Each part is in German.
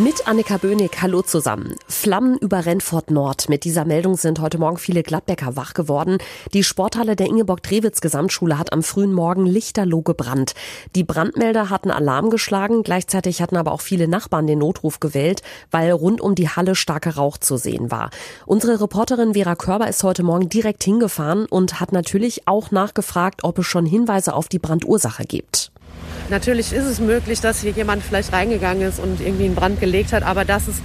Mit Annika Böhnig, hallo zusammen. Flammen über Rennfort Nord. Mit dieser Meldung sind heute Morgen viele Gladbecker wach geworden. Die Sporthalle der Ingeborg-Drewitz Gesamtschule hat am frühen Morgen lichterloh gebrannt. Die Brandmelder hatten Alarm geschlagen. Gleichzeitig hatten aber auch viele Nachbarn den Notruf gewählt, weil rund um die Halle starker Rauch zu sehen war. Unsere Reporterin Vera Körber ist heute Morgen direkt hingefahren und hat natürlich auch nachgefragt, ob es schon Hinweise auf die Brandursache gibt. Natürlich ist es möglich, dass hier jemand vielleicht reingegangen ist und irgendwie einen Brand gelegt hat, aber das ist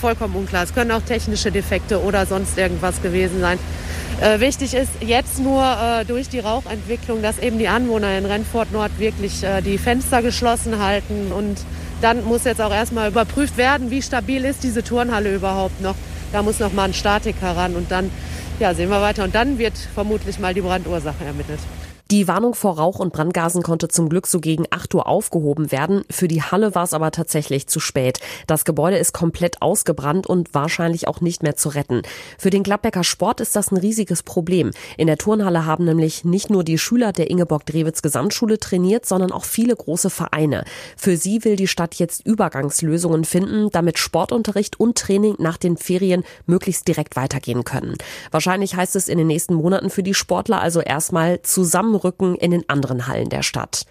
vollkommen unklar. Es können auch technische Defekte oder sonst irgendwas gewesen sein. Äh, wichtig ist jetzt nur äh, durch die Rauchentwicklung, dass eben die Anwohner in Rennfort Nord wirklich äh, die Fenster geschlossen halten und dann muss jetzt auch erstmal überprüft werden, wie stabil ist diese Turnhalle überhaupt noch. Da muss noch mal ein Statiker ran und dann ja, sehen wir weiter. Und dann wird vermutlich mal die Brandursache ermittelt. Die Warnung vor Rauch und Brandgasen konnte zum Glück so gegen 8 Uhr aufgehoben werden. Für die Halle war es aber tatsächlich zu spät. Das Gebäude ist komplett ausgebrannt und wahrscheinlich auch nicht mehr zu retten. Für den Gladbecker Sport ist das ein riesiges Problem. In der Turnhalle haben nämlich nicht nur die Schüler der Ingeborg-Drewitz Gesamtschule trainiert, sondern auch viele große Vereine. Für sie will die Stadt jetzt Übergangslösungen finden, damit Sportunterricht und Training nach den Ferien möglichst direkt weitergehen können. Wahrscheinlich heißt es in den nächsten Monaten für die Sportler also erstmal zusammen Rücken in den anderen Hallen der Stadt.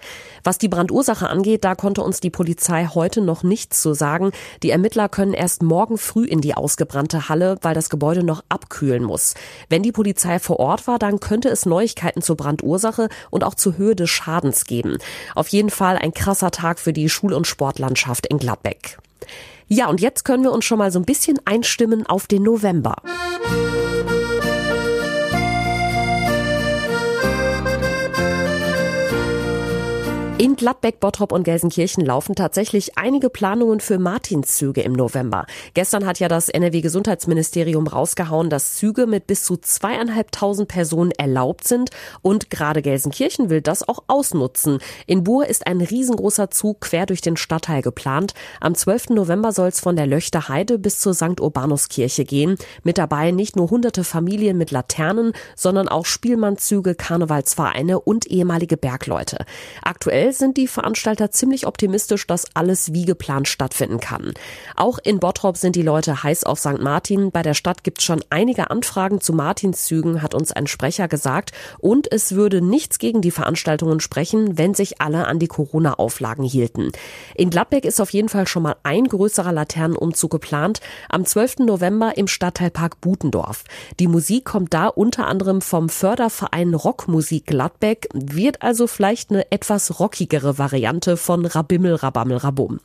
Was die Brandursache angeht, da konnte uns die Polizei heute noch nichts zu sagen. Die Ermittler können erst morgen früh in die ausgebrannte Halle, weil das Gebäude noch abkühlen muss. Wenn die Polizei vor Ort war, dann könnte es Neuigkeiten zur Brandursache und auch zur Höhe des Schadens geben. Auf jeden Fall ein krasser Tag für die Schul- und Sportlandschaft in Gladbeck. Ja, und jetzt können wir uns schon mal so ein bisschen einstimmen auf den November. In Gladbeck, Bottrop und Gelsenkirchen laufen tatsächlich einige Planungen für Martinszüge im November. Gestern hat ja das NRW-Gesundheitsministerium rausgehauen, dass Züge mit bis zu zweieinhalbtausend Personen erlaubt sind und gerade Gelsenkirchen will das auch ausnutzen. In Buhr ist ein riesengroßer Zug quer durch den Stadtteil geplant. Am 12. November soll es von der Löchter Heide bis zur St. Urbanuskirche gehen. Mit dabei nicht nur hunderte Familien mit Laternen, sondern auch Spielmannzüge, Karnevalsvereine und ehemalige Bergleute. Aktuell Aktuell sind die Veranstalter ziemlich optimistisch, dass alles wie geplant stattfinden kann. Auch in Bottrop sind die Leute heiß auf St. Martin. Bei der Stadt gibt es schon einige Anfragen zu Martinszügen, hat uns ein Sprecher gesagt. Und es würde nichts gegen die Veranstaltungen sprechen, wenn sich alle an die Corona-Auflagen hielten. In Gladbeck ist auf jeden Fall schon mal ein größerer Laternenumzug geplant. Am 12. November im Stadtteilpark Butendorf. Die Musik kommt da unter anderem vom Förderverein Rockmusik Gladbeck, wird also vielleicht eine etwas rockige rockigere Variante von Rabimmel, Rabammel, Rabum.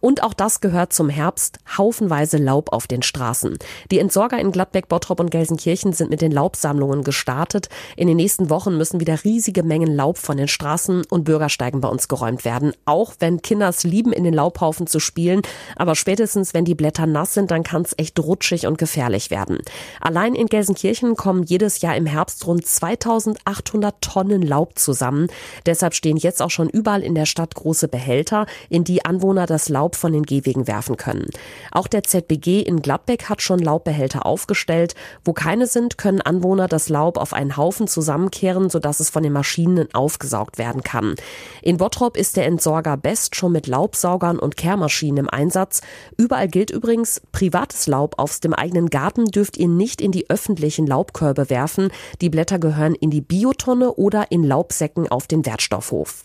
Und auch das gehört zum Herbst. Haufenweise Laub auf den Straßen. Die Entsorger in Gladbeck, Bottrop und Gelsenkirchen sind mit den Laubsammlungen gestartet. In den nächsten Wochen müssen wieder riesige Mengen Laub von den Straßen und Bürgersteigen bei uns geräumt werden. Auch wenn Kinder es lieben, in den Laubhaufen zu spielen. Aber spätestens, wenn die Blätter nass sind, dann kann es echt rutschig und gefährlich werden. Allein in Gelsenkirchen kommen jedes Jahr im Herbst rund 2800 Tonnen Laub zusammen. Deshalb stehen jetzt auch schon überall in der Stadt große Behälter, in die Anwohner das Laub Laub von den Gehwegen werfen können. Auch der ZBG in Gladbeck hat schon Laubbehälter aufgestellt. Wo keine sind, können Anwohner das Laub auf einen Haufen zusammenkehren, sodass es von den Maschinen aufgesaugt werden kann. In Bottrop ist der Entsorger Best schon mit Laubsaugern und Kehrmaschinen im Einsatz. Überall gilt übrigens, privates Laub aus dem eigenen Garten dürft ihr nicht in die öffentlichen Laubkörbe werfen. Die Blätter gehören in die Biotonne oder in Laubsäcken auf den Wertstoffhof.